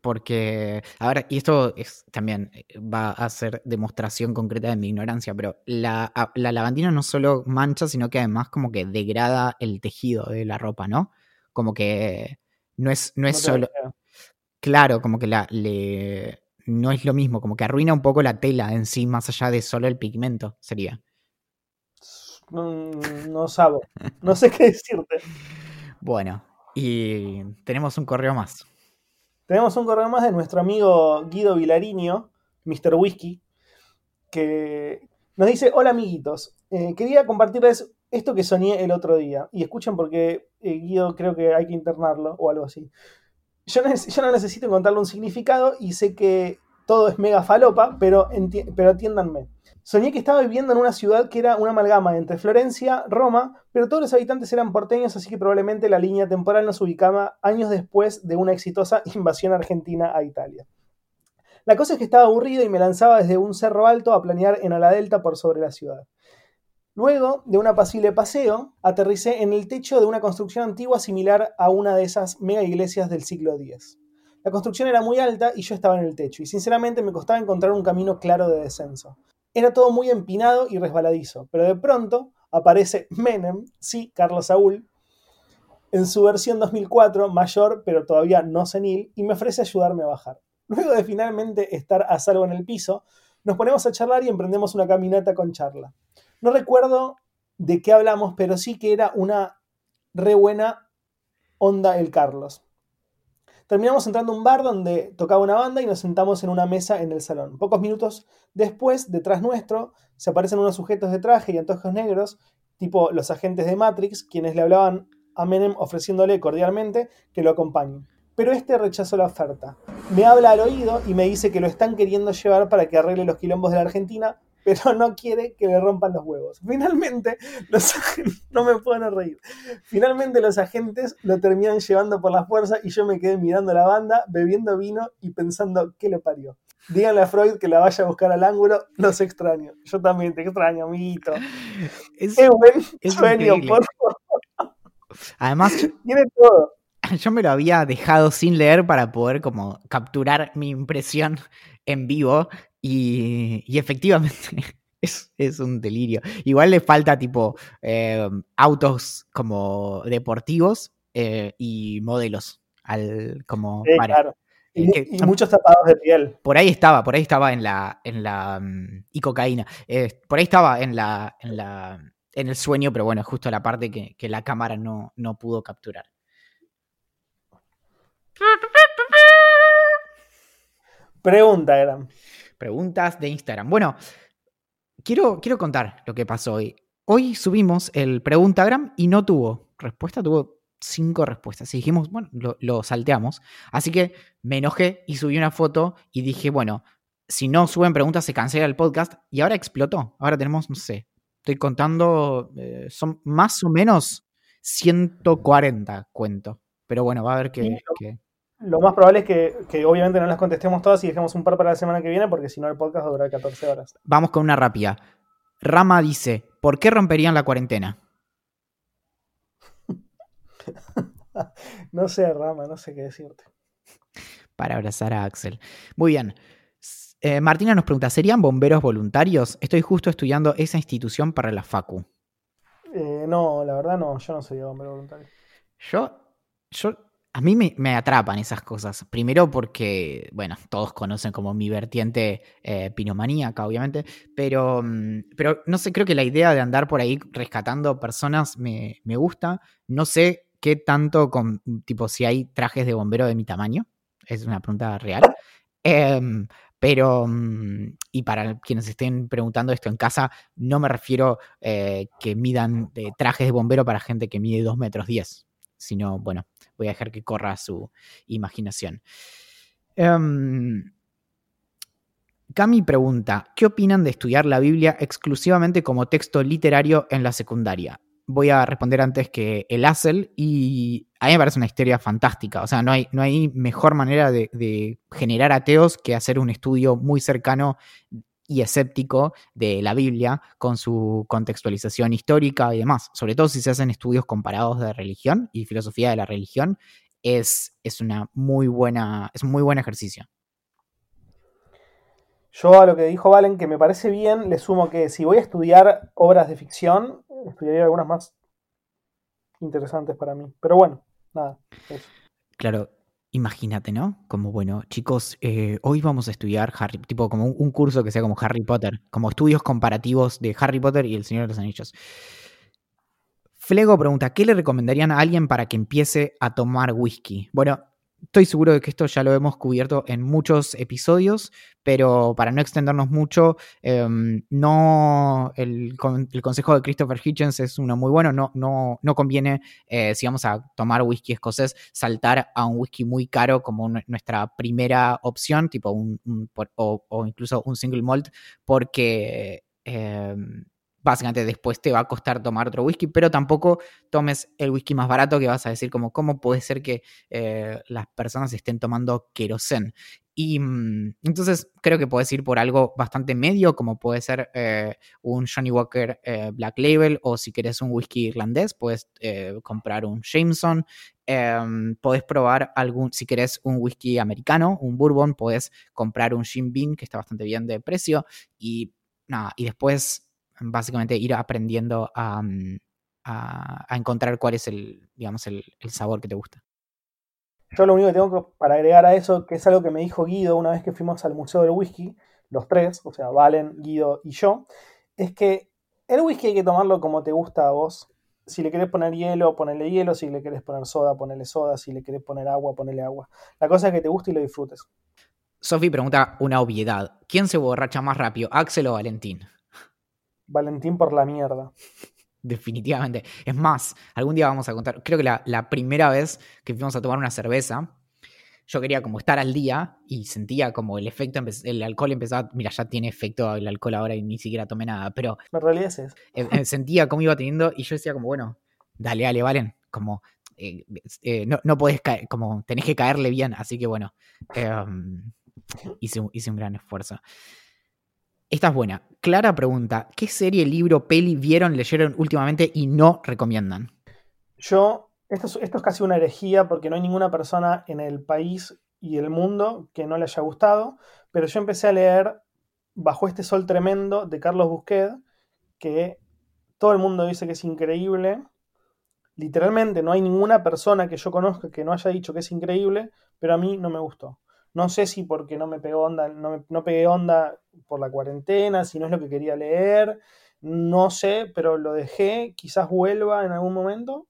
Porque, a ver, y esto es, también eh, va a ser demostración concreta de mi ignorancia, pero la, la lavandina no solo mancha, sino que además como que degrada el tejido de la ropa, ¿no? Como que no es, no es No solo... Claro, como que la, le, no es lo mismo, como que arruina un poco la tela en sí, más allá de solo el pigmento, sería. No, no sabo. No sé qué decirte. *laughs* Bueno, y tenemos un correo más. Tenemos un correo más de nuestro amigo Guido Vilariño, Mr. Whisky, que nos dice, hola amiguitos, eh, quería compartirles esto que soñé el otro día. Y escuchen porque eh, Guido creo que hay que internarlo o algo así. Yo, no yo no necesito encontrarle un significado y sé que todo es mega falopa, pero, pero atiéndanme. Soñé que estaba viviendo en una ciudad que era una amalgama entre Florencia, Roma, pero todos los habitantes eran porteños, así que probablemente la línea temporal nos ubicaba años después de una exitosa *laughs* invasión argentina a Italia. La cosa es que estaba aburrido y me lanzaba desde un cerro alto a planear en ala delta por sobre la ciudad. Luego de un apacible paseo, aterricé en el techo de una construcción antigua similar a una de esas mega iglesias del siglo X. La construcción era muy alta y yo estaba en el techo, y sinceramente me costaba encontrar un camino claro de descenso. Era todo muy empinado y resbaladizo, pero de pronto aparece Menem, sí, Carlos Saúl, en su versión 2004, mayor pero todavía no senil, y me ofrece ayudarme a bajar. Luego de finalmente estar a salvo en el piso, nos ponemos a charlar y emprendemos una caminata con charla. No recuerdo de qué hablamos, pero sí que era una re buena onda el Carlos. Terminamos entrando a un bar donde tocaba una banda y nos sentamos en una mesa en el salón. Pocos minutos después, detrás nuestro, se aparecen unos sujetos de traje y antojos negros, tipo los agentes de Matrix, quienes le hablaban a Menem ofreciéndole cordialmente que lo acompañen. Pero este rechazó la oferta. Me habla al oído y me dice que lo están queriendo llevar para que arregle los quilombos de la Argentina, *laughs* pero no quiere que le rompan los huevos. Finalmente, los agentes, *laughs* no me pueden reír. Finalmente los agentes lo terminan llevando por la fuerza y yo me quedé mirando la banda, bebiendo vino y pensando qué le parió. Díganle a Freud que la vaya a buscar al ángulo, los extraño. Yo también te extraño, amiguito. Es, qué buen es sueño, increíble. por favor. Además, *laughs* Tiene todo. yo me lo había dejado sin leer para poder como capturar mi impresión en vivo y, y efectivamente *laughs* es, es un delirio. Igual le falta tipo eh, autos como deportivos eh, y modelos al como Sí, para- claro. Y, que- y muchos tapados de piel. Por ahí estaba, por ahí estaba en la, en la, mm, y cocaína. Eh, por ahí estaba en la, en la, en el sueño, pero bueno, justo la parte que, que la cámara no, no pudo capturar. Pregunta eran. Preguntas de Instagram. Bueno, quiero, quiero contar lo que pasó hoy. Hoy subimos el Preguntagram y no tuvo respuesta, tuvo cinco respuestas. Y dijimos, bueno, lo, lo salteamos. Así que me enojé y subí una foto y dije, bueno, si no suben preguntas se cancela el podcast. Y ahora explotó. Ahora tenemos, no sé, estoy contando, eh, son más o menos 140 cuento. Pero bueno, va a haber que... Sí, lo- que- Lo más probable es que, que obviamente no las contestemos todas y dejemos un par para la semana que viene, porque si no el podcast va a durar 14 horas. Vamos con una rápida. Rama dice, ¿por qué romperían la cuarentena? *laughs* No sé, Rama, no sé qué decirte. Para abrazar a Axel. Muy bien. Eh, Martina nos pregunta, ¿serían bomberos voluntarios? Estoy justo estudiando esa institución para la FACU. Eh, no, la verdad no, yo no soy hombre voluntario. Yo, yo, a mí me, me atrapan esas cosas. Primero porque, bueno, todos conocen como mi vertiente eh, pinomaníaca, obviamente, pero, mm, pero no sé, creo que la idea de andar por ahí rescatando personas me, me gusta. No sé qué tanto con, tipo, si hay trajes de bombero de mi tamaño. Es una pregunta real. Em, pero, mm, y para quienes estén preguntando esto en casa, no me refiero eh, que midan eh, trajes de bombero para gente que mide 2 metros 10, sino, bueno, voy a dejar que corra su imaginación. Em, Cami pregunta, ¿qué opinan de estudiar la Biblia exclusivamente como texto literario en la secundaria? Voy a responder antes que el ASEL y a mí me parece una historia fantástica. O sea, no hay, no hay mejor manera de, de generar ateos que hacer un estudio muy cercano y escéptico de la Biblia con su contextualización histórica y demás. Sobre todo si se hacen estudios comparados de religión y filosofía de la religión, es, es una muy buena, es un muy buen ejercicio. Yo a lo que dijo Valen, que me parece bien, le sumo que si voy a estudiar obras de ficción, estudiaría algunas más interesantes para mí. Pero bueno, nada. eso. Claro, imagínate, ¿no? Como, bueno, chicos, eh, hoy vamos a estudiar Harry, tipo como un, un curso que sea como Harry Potter, como estudios comparativos de Harry Potter y El Señor de los Anillos. Flego pregunta, ¿qué le recomendarían a alguien para que empiece a tomar whisky? Bueno, estoy seguro de que esto ya lo hemos cubierto en muchos episodios, pero para no extendernos mucho, em, no el, el consejo de Christopher Hitchens es uno muy bueno, no, no, no conviene, eh, si vamos a tomar whisky escocés, saltar a un whisky muy caro como nuestra primera opción, tipo un, o incluso un single malt, porque... em, básicamente después te va a costar tomar otro whisky, pero tampoco tomes el whisky más barato que vas a decir como cómo puede ser que eh, las personas estén tomando querosén. Y mm, entonces creo que puedes ir por algo bastante medio, como puede ser eh, un Johnny Walker eh, Black Label, o si querés un whisky irlandés, puedes comprar un Jameson. Em, podés probar algún, si querés un whisky americano, un bourbon, podés comprar un Jim Beam, que está bastante bien de precio. Y nada, y después básicamente ir aprendiendo a, mm, a- a encontrar cuál es el, digamos, el, el sabor que te gusta. Yo lo único que tengo para agregar a eso, que es algo que me dijo Guido una vez que fuimos al Museo del Whisky, los tres, o sea, Valen, Guido y yo, es que el whisky hay que tomarlo como te gusta a vos. Si le querés poner hielo, ponele hielo. Si le querés poner soda, ponele soda. Si le querés poner agua, ponele agua. La cosa es que te guste y lo disfrutes. Sofi pregunta una obviedad. ¿Quién se borracha más rápido, Axel o Valentín? Valentín por la mierda. Definitivamente. Es más, algún día vamos a contar. Creo que la, la primera vez que fuimos a tomar una cerveza, yo quería como estar al día y sentía como el efecto, el alcohol empezaba. Mira, ya tiene efecto el alcohol ahora y ni siquiera tomé nada, pero La realidad es eh, eh, sentía cómo iba teniendo y yo decía como, bueno, dale, dale, Valen, como eh, eh, no, no podés caer, como tenés que caerle bien, así que bueno, em, hice, hice un gran esfuerzo. Esta es buena. Clara pregunta, ¿qué serie, libro, peli vieron, leyeron últimamente y no recomiendan? Yo, esto es, esto es casi una herejía porque no hay ninguna persona en el país y el mundo que no le haya gustado, pero yo empecé a leer Bajo este sol tremendo de Carlos Busquet, que todo el mundo dice que es increíble. Literalmente no hay ninguna persona que yo conozca que no haya dicho que es increíble, pero a mí no me gustó. No sé si porque no me pegó onda, no, me- no pegué onda por la cuarentena, si no es lo que quería leer, no sé, pero lo dejé, quizás vuelva en algún momento,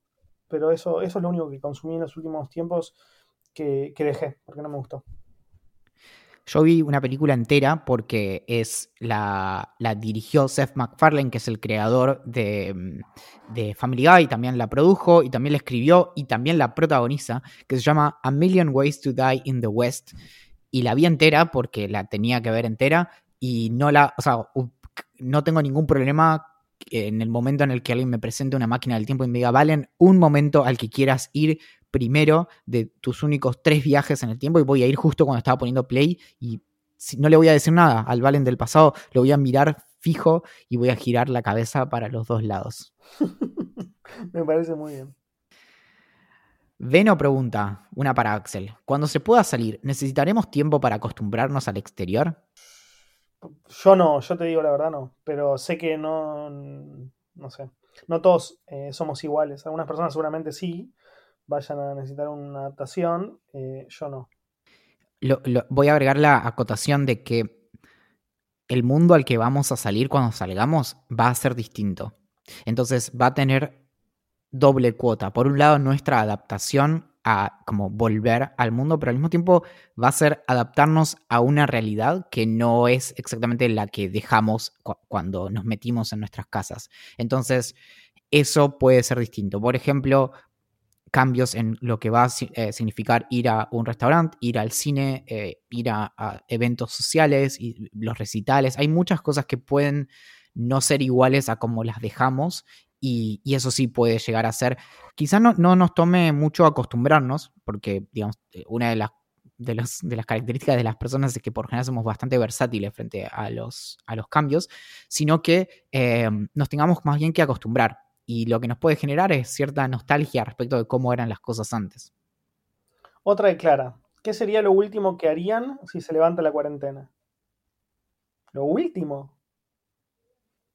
pero eso, eso es lo único que consumí en los últimos tiempos que, que dejé, porque no me gustó. Yo vi una película entera porque es la, la dirigió Seth MacFarlane, que es el creador de, mm, de Family Guy, también la produjo y también la escribió y también la protagoniza, que se llama A Million Ways to Die in the West. Y la vi entera porque la tenía que ver entera y no la, o sea, no tengo ningún problema en el momento en el que alguien me presente una máquina del tiempo y me diga, Valen, un momento al que quieras ir primero de tus únicos tres viajes en el tiempo y voy a ir justo cuando estaba poniendo play y si- no le voy a decir nada al Valen del pasado, lo voy a mirar fijo y voy a girar la cabeza para los dos lados. *laughs* me parece muy bien. Veno pregunta, una para Axel, cuando se pueda salir, ¿necesitaremos tiempo para acostumbrarnos al exterior? Yo no, yo te digo la verdad no, pero sé que no, no sé, no todos eh, somos iguales. Algunas personas seguramente sí vayan a necesitar una adaptación, eh, yo no. Lo- lo- voy a agregar la acotación de que el mundo al que vamos a salir cuando salgamos va a ser distinto. Entonces va a tener doble cuota. Por un lado, nuestra adaptación a como volver al mundo, pero al mismo tiempo va a ser adaptarnos a una realidad que no es exactamente la que dejamos cu- cuando nos metimos en nuestras casas. Entonces, eso puede ser distinto. Por ejemplo, cambios en lo que va a eh, significar ir a un restaurante, ir al cine, eh, ir a, a eventos sociales y los recitales. Hay muchas cosas que pueden no ser iguales a como las dejamos y, y eso sí puede llegar a ser. Quizá no, no nos tome mucho acostumbrarnos, porque digamos, eh, una de las, de, los- de las características de las personas es que por general somos bastante versátiles frente a los, a los cambios, sino que eh, nos tengamos más bien que acostumbrar. Y lo que nos puede generar es cierta nostalgia respecto de cómo eran las cosas antes. Otra de Clara, ¿qué sería lo último que harían si se levanta la cuarentena? Lo último.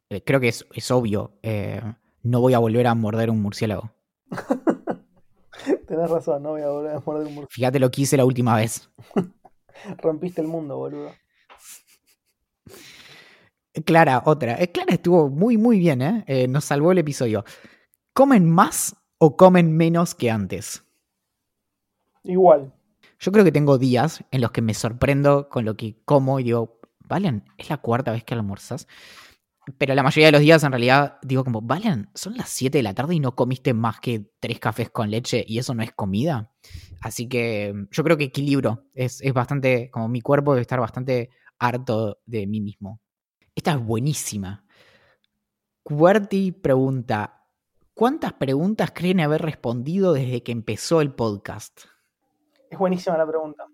Eh, creo que es, es obvio. eh, no voy a volver a morder un murciélago. *laughs* Tenés razón, no voy a volver a morder un murciélago. Fíjate lo que hice la última vez. *laughs* Rompiste el mundo, boludo. Clara, otra. Eh, Clara estuvo muy, muy bien, ¿eh? Eh, Nos salvó el episodio. ¿Comen más o comen menos que antes? Igual. Yo creo que tengo días en los que me sorprendo con lo que como y digo, Valen, es la cuarta vez que almuerzas. Pero la mayoría de los días en realidad digo como, Valen, son las 7 de la tarde y no comiste más que tres cafés con leche y eso no es comida. Así que mm, yo creo que equilibro. Es, es bastante, como mi cuerpo debe estar bastante harto de mí mismo. Esta es buenísima. Cuerti pregunta, ¿cuántas preguntas creen haber respondido desde que empezó el podcast? Es buenísima la pregunta.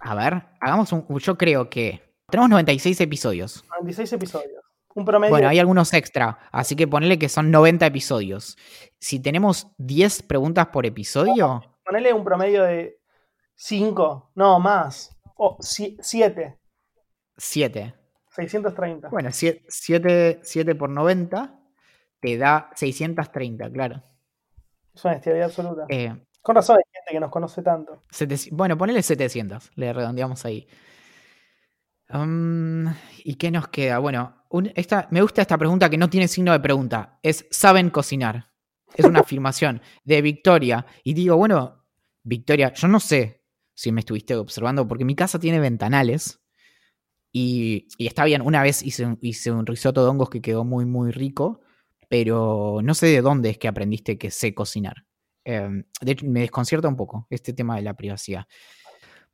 A ver, hagamos un. Yo creo que. Tenemos 96 episodios. 96 episodios. Un promedio. Bueno, hay algunos extra, así que ponele que son 90 episodios. Si tenemos 10 preguntas por episodio, Ponele un promedio de 5, no, más. O 7. 7. 630. Bueno, 7, por 90 te da 630, claro. Es una bestialidad absoluta. Eh, Con razón hay gente que nos conoce tanto. bueno, ponele 700, le redondeamos ahí. Um, ¿Y qué nos queda? Bueno, esta, me gusta esta pregunta que no tiene signo de pregunta. Es, ¿saben cocinar? Es una *laughs* afirmación de Victoria. Y digo, bueno, Victoria, yo no sé si me estuviste observando, porque mi casa tiene ventanales. Y, está bien, una vez hice un, hice un risotto de hongos que quedó muy, muy rico, pero no sé de dónde es que aprendiste que sé cocinar. Em, de hecho, me desconcierta un poco este tema de la privacidad.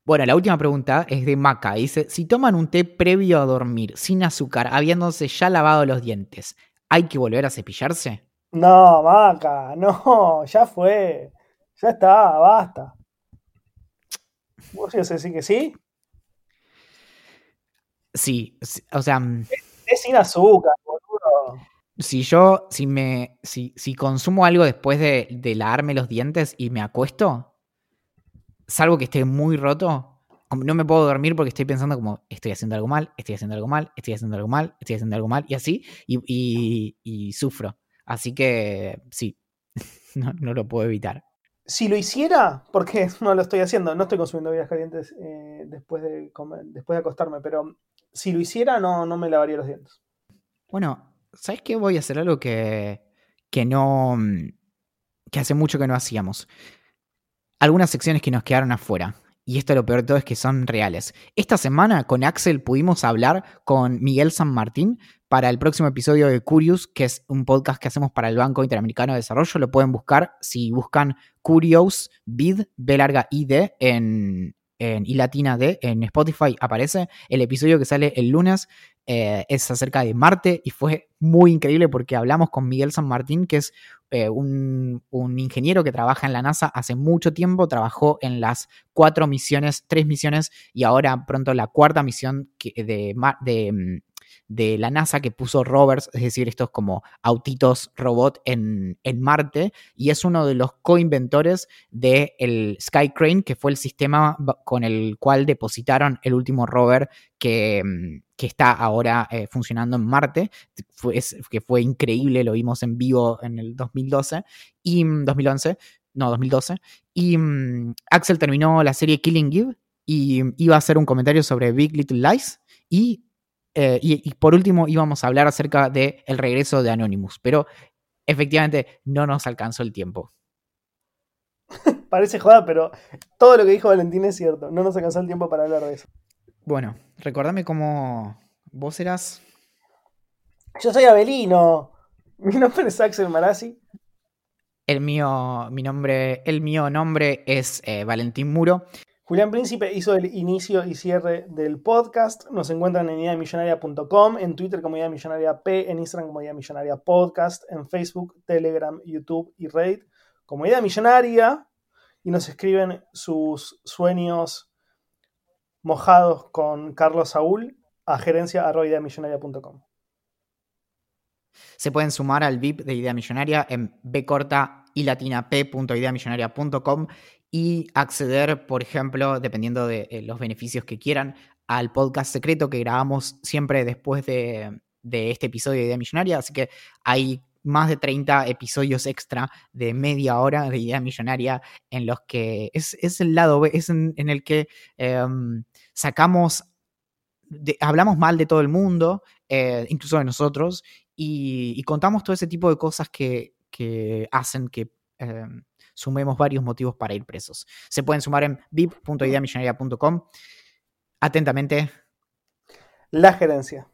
Bueno, la última pregunta es de Maca. Dice, si toman un té previo a dormir, sin azúcar, habiéndose ya lavado los dientes, ¿hay que volver a cepillarse? No, Maca, no, ya fue. Ya está, basta. ¿Vos ibas a decir que sí? Sí, o sea... Mm, es, sin azúcar, boludo. Si yo, si me, si, si consumo algo después de, de lavarme los dientes y me acuesto, salvo que esté muy roto, no me puedo dormir porque estoy pensando como, estoy haciendo algo mal, estoy haciendo algo mal, estoy haciendo algo mal, estoy haciendo algo mal, y así, y, sufro. Así que sí, *laughs* no, lo puedo evitar. Si lo hiciera, porque *laughs* no lo estoy haciendo, no estoy consumiendo bebidas calientes eh, después, de después de acostarme, pero si lo hiciera, no, no me lavaría los dientes. Bueno, ¿sabes qué? Voy a hacer algo que, que no. que hace mucho que no hacíamos algunas secciones que nos quedaron afuera. Y esto lo peor de todo es que son reales. Esta semana con Axel pudimos hablar con Miguel San Martín para el próximo episodio de Curious, que es un podcast que hacemos para el Banco Interamericano de Desarrollo. Lo pueden buscar si buscan Curious, Bid, B larga ID en, en y latina D en Spotify aparece. El episodio que sale el lunes eh, es acerca de Marte y fue muy increíble porque hablamos con Miguel San Martín, que es eh, un, ingeniero que trabaja en la NASA hace mucho tiempo, trabajó en las cuatro misiones, tres misiones y ahora pronto la cuarta misión de, de, mm, de la NASA que puso rovers, es decir, estos como autitos robot en, Marte, y es uno de los coinventores del Sky Crane, que fue el sistema con el cual depositaron el último rover que, mm, que está ahora eh, funcionando en Marte, que fue increíble, lo vimos en vivo en el 2012 y 2011, mm, no, 2012, y mm, Axel terminó la serie Killing Eve y iba a hacer un comentario sobre Big Little Lies y eh, y, por último íbamos a hablar acerca del el regreso de Anonymous, pero efectivamente no nos alcanzó el tiempo. *laughs* Parece joda, pero todo lo que dijo Valentín es cierto. No nos alcanzó el tiempo para hablar de eso. Bueno, recordame cómo vos eras. Yo soy Abelino. *laughs* Mi nombre es Axel Marazzi. El mío, mi nombre, el mío nombre es eh, Valentín Muro. Julián Príncipe hizo el inicio y cierre del podcast. Nos encuentran en ideamillonaria.com, en Twitter como Idea Millonaria P, en Instagram como Idea Millonaria Podcast, en Facebook, Telegram, YouTube y Reddit como Idea Millonaria. Y nos escriben sus sueños mojados con Carlos Saúl a gerencia.ideamillonaria.com. Se pueden sumar al VIP de Idea Millonaria en latina p.ideamillonaria.com y acceder, por ejemplo, dependiendo de eh, los beneficios que quieran, al podcast secreto que grabamos siempre después de, este episodio de Idea Millonaria. Así que hay más de 30 episodios extra de media hora de Idea Millonaria en los que es, el lado B, es en, el que em, sacamos, hablamos mal de todo el mundo, eh, incluso de nosotros, y, contamos todo ese tipo de cosas que, hacen que em, sumemos varios motivos para ir presos. Se pueden sumar en vip.ideamillonaria.com. Atentamente. La gerencia.